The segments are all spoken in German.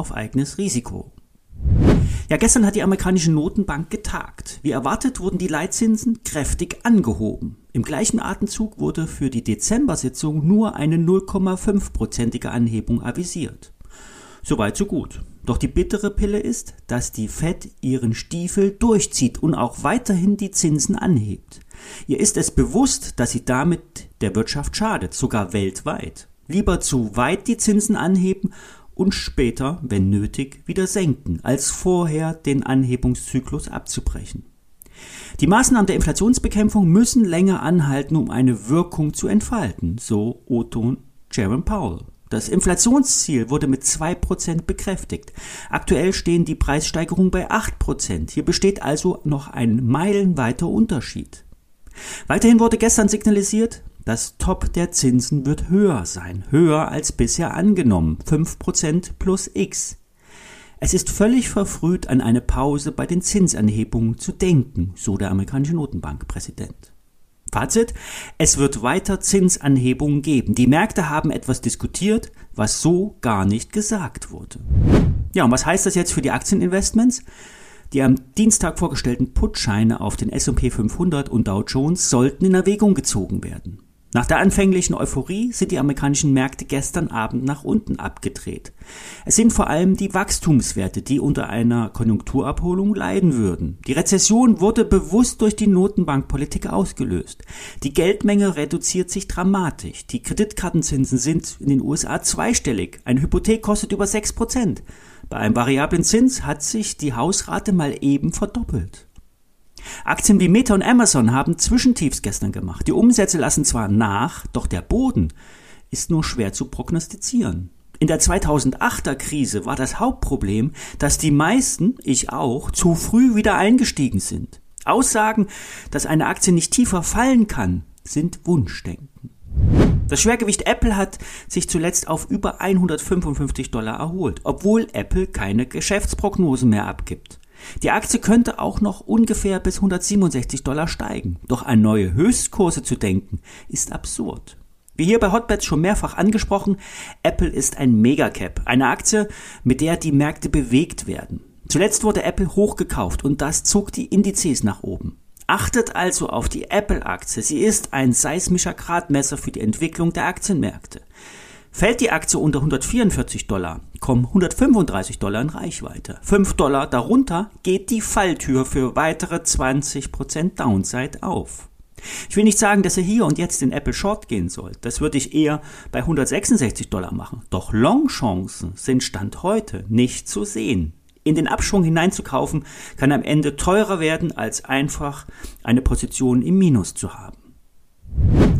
auf eigenes Risiko. Ja, gestern hat die amerikanische Notenbank getagt. Wie erwartet wurden die Leitzinsen kräftig angehoben. Im gleichen Atemzug wurde für die Dezember-Sitzung nur eine 0,5-prozentige Anhebung avisiert. Soweit so gut. Doch die bittere Pille ist, dass die Fed ihren Stiefel durchzieht und auch weiterhin die Zinsen anhebt. Ihr ist es bewusst, dass sie damit der Wirtschaft schadet, sogar weltweit. Lieber zu weit die Zinsen anheben und später, wenn nötig, wieder senken, als vorher den Anhebungszyklus abzubrechen. Die Maßnahmen der Inflationsbekämpfung müssen länger anhalten, um eine Wirkung zu entfalten, so Otto Jerome Powell. Das Inflationsziel wurde mit 2% bekräftigt. Aktuell stehen die Preissteigerungen bei 8%. Hier besteht also noch ein meilenweiter Unterschied. Weiterhin wurde gestern signalisiert, das Top der Zinsen wird höher sein, höher als bisher angenommen, 5% plus X. Es ist völlig verfrüht, an eine Pause bei den Zinsanhebungen zu denken, so der amerikanische Notenbankpräsident. Fazit, es wird weiter Zinsanhebungen geben. Die Märkte haben etwas diskutiert, was so gar nicht gesagt wurde. Ja, und was heißt das jetzt für die Aktieninvestments? Die am Dienstag vorgestellten Putscheine auf den S&P 500 und Dow Jones sollten in Erwägung gezogen werden. Nach der anfänglichen Euphorie sind die amerikanischen Märkte gestern Abend nach unten abgedreht. Es sind vor allem die Wachstumswerte, die unter einer Konjunkturabholung leiden würden. Die Rezession wurde bewusst durch die Notenbankpolitik ausgelöst. Die Geldmenge reduziert sich dramatisch. Die Kreditkartenzinsen sind in den USA zweistellig. Eine Hypothek kostet über 6 Prozent. Bei einem variablen Zins hat sich die Hausrate mal eben verdoppelt. Aktien wie Meta und Amazon haben Zwischentiefs gestern gemacht. Die Umsätze lassen zwar nach, doch der Boden ist nur schwer zu prognostizieren. In der 2008er Krise war das Hauptproblem, dass die meisten, ich auch, zu früh wieder eingestiegen sind. Aussagen, dass eine Aktie nicht tiefer fallen kann, sind Wunschdenken. Das Schwergewicht Apple hat sich zuletzt auf über 155 Dollar erholt, obwohl Apple keine Geschäftsprognosen mehr abgibt. Die Aktie könnte auch noch ungefähr bis 167 Dollar steigen. Doch an neue Höchstkurse zu denken, ist absurd. Wie hier bei Hotbeds schon mehrfach angesprochen, Apple ist ein Megacap, eine Aktie, mit der die Märkte bewegt werden. Zuletzt wurde Apple hochgekauft und das zog die Indizes nach oben. Achtet also auf die Apple-Aktie. Sie ist ein seismischer Gradmesser für die Entwicklung der Aktienmärkte. Fällt die Aktie unter 144 Dollar, kommen 135 Dollar in Reichweite. 5 Dollar darunter geht die Falltür für weitere 20% Downside auf. Ich will nicht sagen, dass ihr hier und jetzt in Apple Short gehen sollt. Das würde ich eher bei 166 Dollar machen. Doch Long-Chancen sind Stand heute nicht zu sehen. In den Abschwung hineinzukaufen kann am Ende teurer werden, als einfach eine Position im Minus zu haben.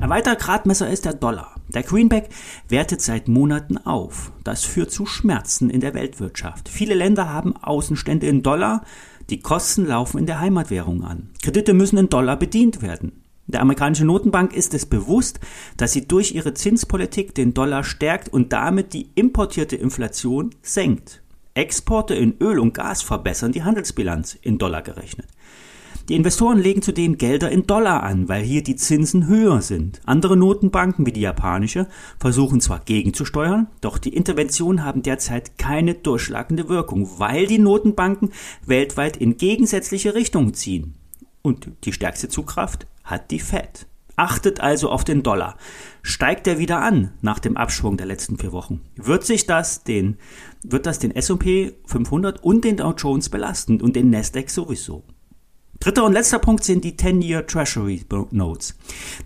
Ein weiterer Gradmesser ist der Dollar. Der Greenback wertet seit Monaten auf. Das führt zu Schmerzen in der Weltwirtschaft. Viele Länder haben Außenstände in Dollar, die Kosten laufen in der Heimatwährung an. Kredite müssen in Dollar bedient werden. Der amerikanische Notenbank ist es bewusst, dass sie durch ihre Zinspolitik den Dollar stärkt und damit die importierte Inflation senkt. Exporte in Öl und Gas verbessern die Handelsbilanz in Dollar gerechnet. Die Investoren legen zudem Gelder in Dollar an, weil hier die Zinsen höher sind. Andere Notenbanken wie die japanische versuchen zwar gegenzusteuern, doch die Interventionen haben derzeit keine durchschlagende Wirkung, weil die Notenbanken weltweit in gegensätzliche Richtungen ziehen. Und die stärkste Zugkraft hat die Fed. Achtet also auf den Dollar. Steigt er wieder an nach dem Abschwung der letzten vier Wochen? Wird sich das den, wird das den S&P 500 und den Dow Jones belasten und den Nasdaq sowieso? Dritter und letzter Punkt sind die 10-Year Treasury Notes.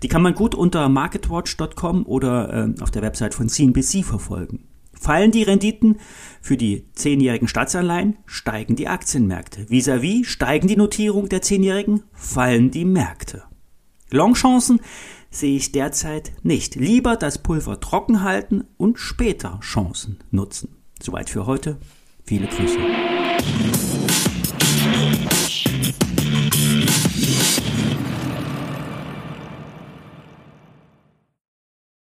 Die kann man gut unter marketwatch.com oder äh, auf der Website von CNBC verfolgen. Fallen die Renditen für die zehnjährigen Staatsanleihen, steigen die Aktienmärkte. Vis-à-vis -vis steigen die Notierungen der zehnjährigen, fallen die Märkte. Longchancen sehe ich derzeit nicht. Lieber das Pulver trocken halten und später Chancen nutzen. Soweit für heute. Viele Grüße.